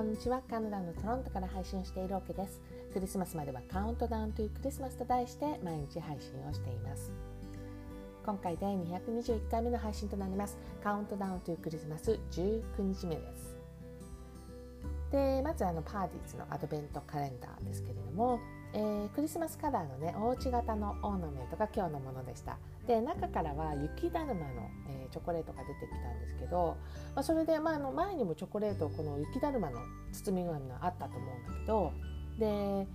こんにちは。カナダのトロントから配信しているオケです。クリスマスまではカウントダウンというクリスマスと題して毎日配信をしています。今回で221回目の配信となります。カウントダウンというクリスマス19日目です。でまずあのパーティーズのアドベントカレンダーですけれどもえー、クリスマスカラーのねおうち型のオーナメントが今日のものでした。で中からは雪だるまの、えー、チョコレートが出てきたんですけど、まあ、それで、まあ、あの前にもチョコレートこの雪だるまの包み紙があったと思うんだけどで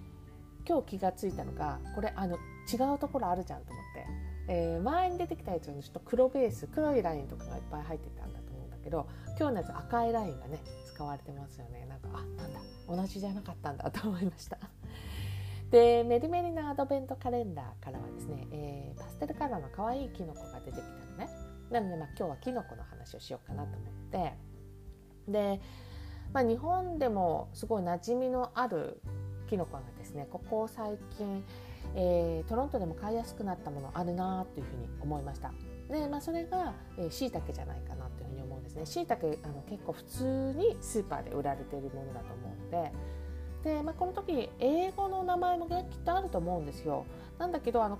今日気が付いたのがこれあの違うところあるじゃんと思って、えー、前に出てきたやつのちょっと黒ベース黒いラインとかがいっぱい入ってたんだと思うんだけど今日のやつ赤いラインがね使われてますよね。なんかあなんだ同じじゃなかったんだと思いました。でメリメリなアドベントカレンダーからはですね、えー、パステルカラーの可愛いキノコが出てきたのね。なので、まあ、今日はキノコの話をしようかなと思って。で、まあ、日本でもすごい馴染みのあるキノコがですねここ最近、えー、トロントでも買いやすくなったものあるなというふうに思いました。で、まあ、それがしいたけじゃないかなというふうに思うんですね。しいたけ結構普通にスーパーで売られているものだと思うのでで、まあ、この時英語の名前もきっとあると思うんですよ。なんだけどあのう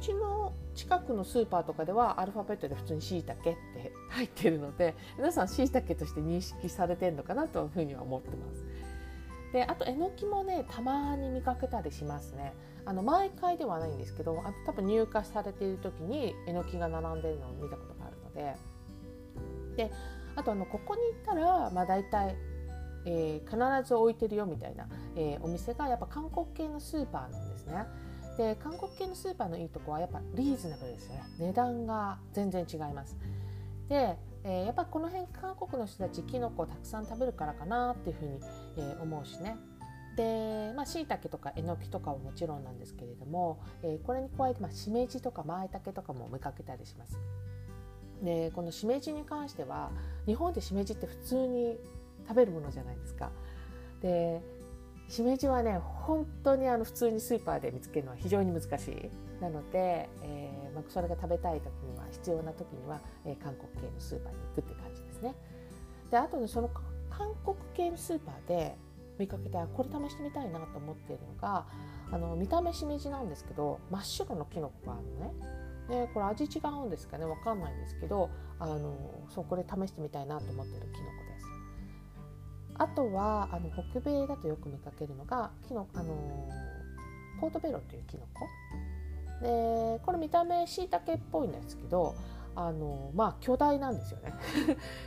ちの近くのスーパーとかではアルファベットで普通にしいたけって入ってるので皆さんしいたけとして認識されてるのかなというふうには思ってます。であとえのきもねたまに見かけたりしますね。あの毎回ではないんですけどあ多分入荷されている時にえのきが並んでるのを見たことがあるので。であとあのここに行ったら、まあ、大体えー、必ず置いてるよみたいな、えー、お店がやっぱ韓国系のスーパーなんですね。で韓国系のスーパーのいいとこはやっぱリーズナブルですよね値段が全然違います。で、えー、やっぱこの辺韓国の人たちきのこをたくさん食べるからかなっていうふうに、えー、思うしね。でまあ、椎茸とかえのきとかはもちろんなんですけれども、えー、これに加えて、まあ、しめじとかまいたけとかも見かけたりします。でこのしめじに関しては日本でしめじって普通に食べるものじゃないですか。でしめじはね本当にあの普通にスーパーで見つけるのは非常に難しいなので、えーまあ、それが食べたい時には必要な時には、えー、韓国系のスーパーに行くって感じですね。であとねその韓国系のスーパーで見かけてこれ試してみたいなと思っているのがあの見た目しめじなんですけど真っ白のキノコがあるのね。でこれ味違うんですかね？わかんないんですけどあのそうこれ試してみたいなと思ってるキノコです。あとはあの北米だとよく見かけるのがキノあのポートベロというキノコ？でこれ見た目しいたけっぽいんですけどあのまあ巨大なんですよね。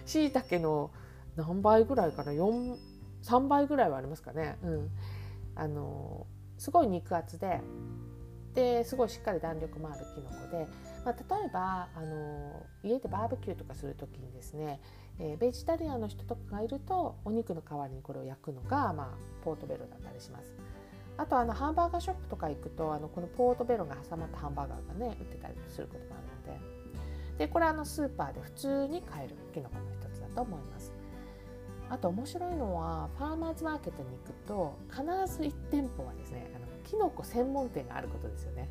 しいたけの何倍ぐらいかな？3倍ぐらいはありますかね、うん、あのすごい肉厚でですごいしっかり弾力もあるきのこで、まあ、例えばあの家でバーベキューとかする時にですねえー、ベジタリアンの人とかがいるとお肉の代わりにこれを焼くのが、まあ、ポートベロだったりします。あとあのハンバーガーショップとか行くとあのこのポートベロが挟まったハンバーガーがね売ってたりすることがあるのででこれあのスーパーで普通に買えるキノコの一つだと思います。あと面白いのはファーマーズマーケットに行くと必ず1店舗はですねあのキノコ専門店があることですよね。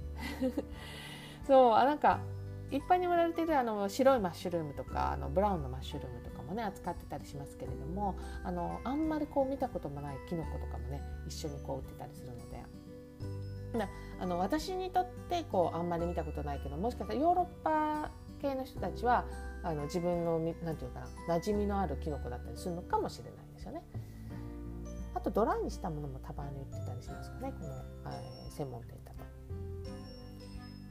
そうあなんか一般に売られているあの白いマッシュルームとかあのブラウンのマッシュルームとかもね扱ってたりしますけれどもあのあんまりこう見たこともないキノコとかもね一緒にこう売ってたりするので。なあの私にとってこうあんまり見たことないけどもしかしたらヨーロッパ系の人たちはあの自分の何て言うかな馴染みのあるキノコだったりするのかもしれないですよね。あとドライにしたものもたまに売ってたりしますかねこの、えー、専門店だと。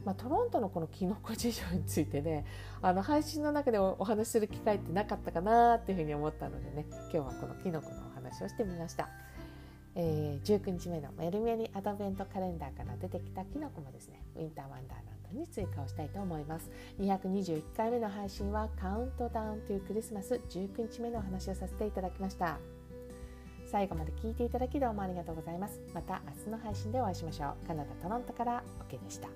まあ、トロントのこのキノコ事情についてねあの配信の中でお話しする機会ってなかったかなっていうふうに思ったのでね今日はこのキノコのお話をしてみました。えー、19日目のメルメリアドベントカレンダーから出てきたキノコもですねウィンターワンダーラに追加をしたいと思います。221回目の配信はカウントダウンというクリスマス19日目のお話をさせていただきました。最後まで聞いていただきどうもありがとうございます。また明日の配信でお会いしましょう。カナダ・トロントから OK でした。